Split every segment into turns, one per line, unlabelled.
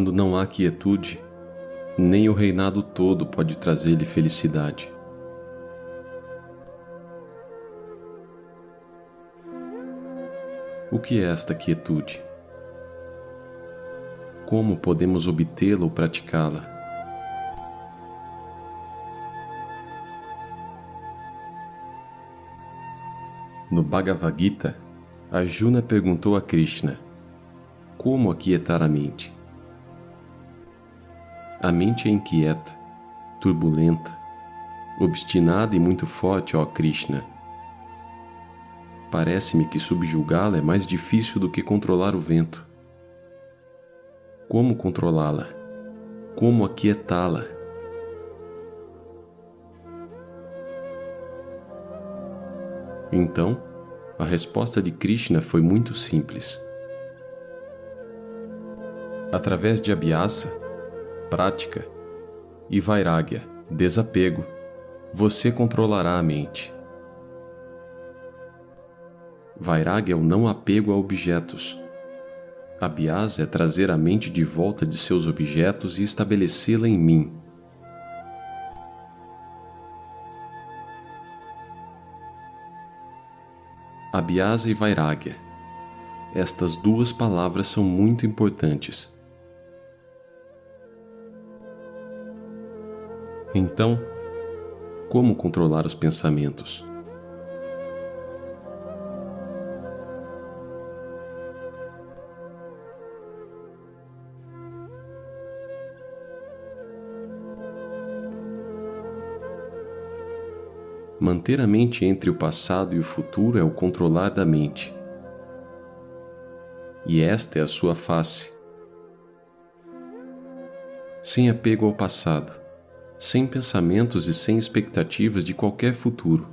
Quando não há quietude, nem o reinado todo pode trazer-lhe felicidade. O que é esta quietude? Como podemos obtê-la ou praticá-la? No Bhagavad Gita, Arjuna perguntou a Krishna: Como aquietar a mente? A mente é inquieta, turbulenta, obstinada e muito forte, ó Krishna. Parece-me que subjugá-la é mais difícil do que controlar o vento. Como controlá-la? Como aquietá-la? Então, a resposta de Krishna foi muito simples. Através de Abhyasa, prática, e Vairagya, desapego, você controlará a mente. Vairagya é o não apego a objetos. Abhyasa é trazer a mente de volta de seus objetos e estabelecê-la em mim. Abhyasa e Vairagya. Estas duas palavras são muito importantes. Então, como controlar os pensamentos? Manter a mente entre o passado e o futuro é o controlar da mente. E esta é a sua face. Sem apego ao passado, sem pensamentos e sem expectativas de qualquer futuro.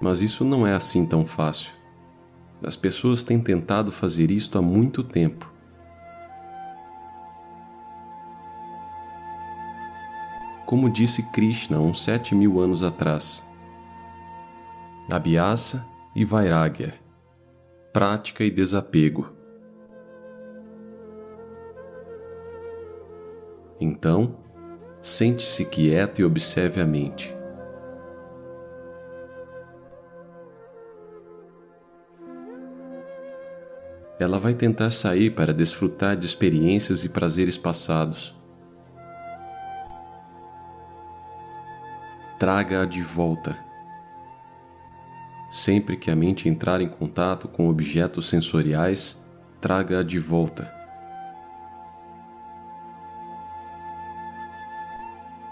Mas isso não é assim tão fácil. As pessoas têm tentado fazer isto há muito tempo. como disse Krishna uns sete mil anos atrás. Abhyasa e Vairagya, prática e desapego. Então, sente-se quieto e observe a mente. Ela vai tentar sair para desfrutar de experiências e prazeres passados traga-a de volta. Sempre que a mente entrar em contato com objetos sensoriais, traga-a de volta.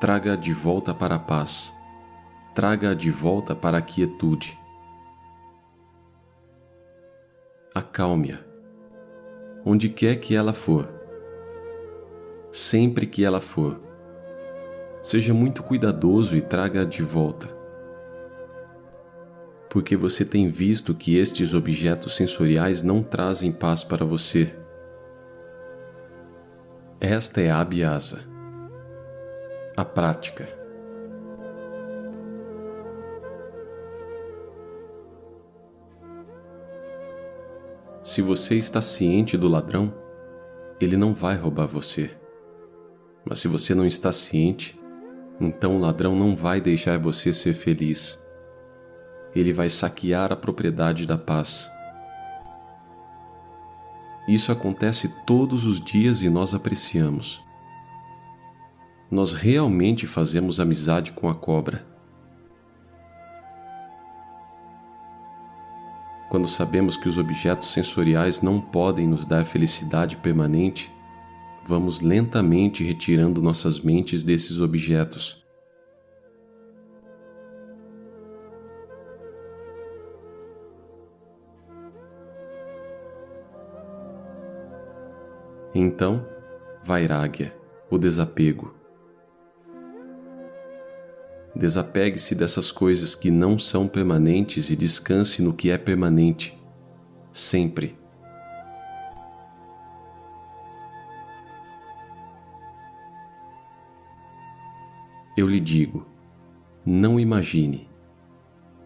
Traga-a de volta para a paz. Traga-a de volta para a quietude. Acalme-a, onde quer que ela for, sempre que ela for Seja muito cuidadoso e traga-a de volta. Porque você tem visto que estes objetos sensoriais não trazem paz para você. Esta é a Abhyasa, a prática. Se você está ciente do ladrão, ele não vai roubar você. Mas se você não está ciente, então o ladrão não vai deixar você ser feliz. Ele vai saquear a propriedade da paz. Isso acontece todos os dias e nós apreciamos. Nós realmente fazemos amizade com a cobra. Quando sabemos que os objetos sensoriais não podem nos dar felicidade permanente, vamos lentamente retirando nossas mentes desses objetos. Então, Vairagya, o desapego. Desapegue-se dessas coisas que não são permanentes e descanse no que é permanente, sempre. eu lhe digo: não imagine,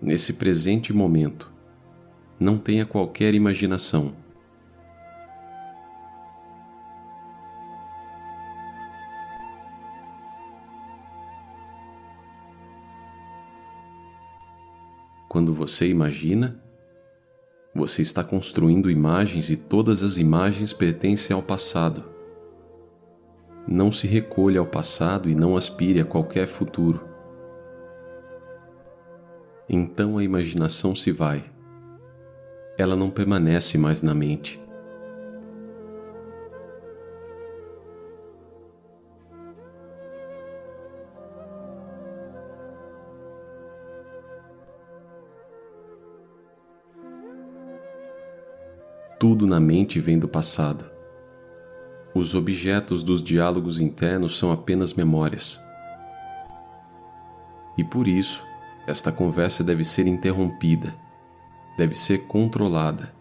nesse presente momento, Não tenha qualquer imaginação. Quando você imagina, você está construindo imagens e todas as imagens pertencem ao passado. Não se recolha ao passado e não aspire a qualquer futuro. Então a imaginação se vai. Ela não permanece mais na mente. Tudo na mente vem do passado. Os objetos dos diálogos internos são apenas memórias. E por isso, esta conversa deve ser interrompida, deve ser controlada.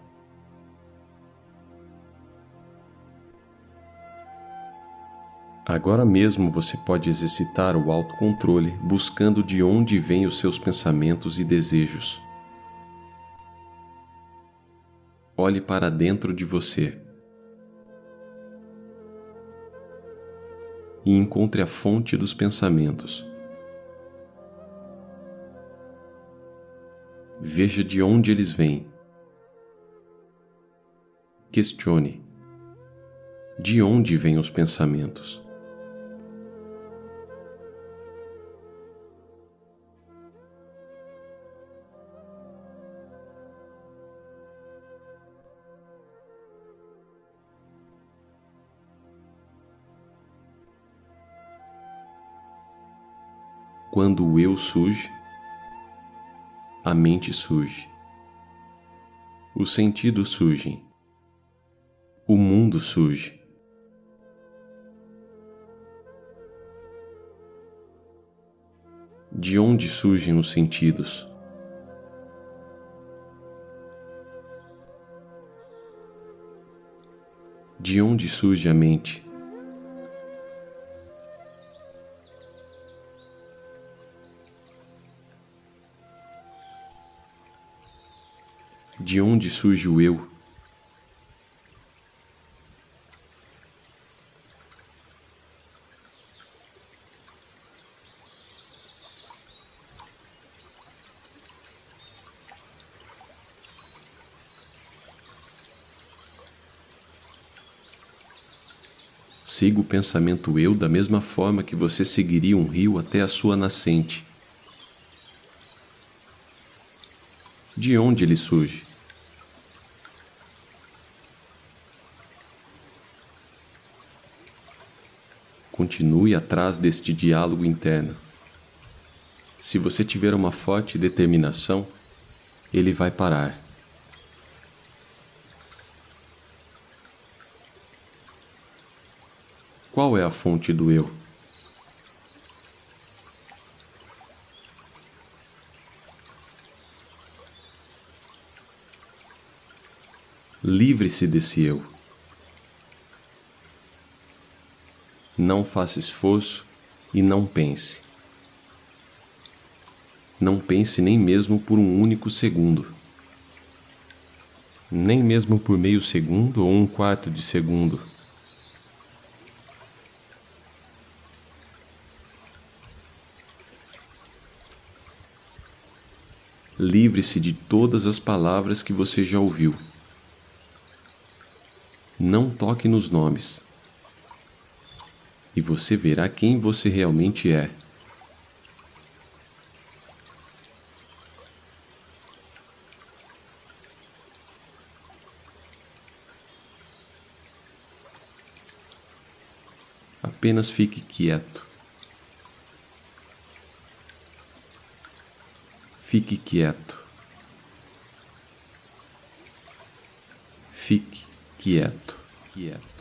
Agora mesmo você pode exercitar o autocontrole buscando de onde vêm os seus pensamentos e desejos. Olhe para dentro de você e encontre a fonte dos pensamentos. Veja de onde eles vêm. Questione: de onde vêm os pensamentos? Quando o eu surge, a mente surge, os sentidos surgem, o mundo surge. De onde surgem os sentidos? De onde surge a mente? De onde surge o eu. Siga o pensamento eu da mesma forma que você seguiria um rio até a sua nascente. De onde ele surge? Continue atrás deste diálogo interno. Se você tiver uma forte determinação, ele vai parar. Qual é a fonte do eu? Livre-se desse eu. Não faça esforço e não pense. Não pense nem mesmo por um único segundo. Nem mesmo por meio segundo ou um quarto de segundo. Livre-se de todas as palavras que você já ouviu. Não toque nos nomes e você verá quem você realmente é. Apenas fique quieto. Fique quieto. Fique quieto, quieto.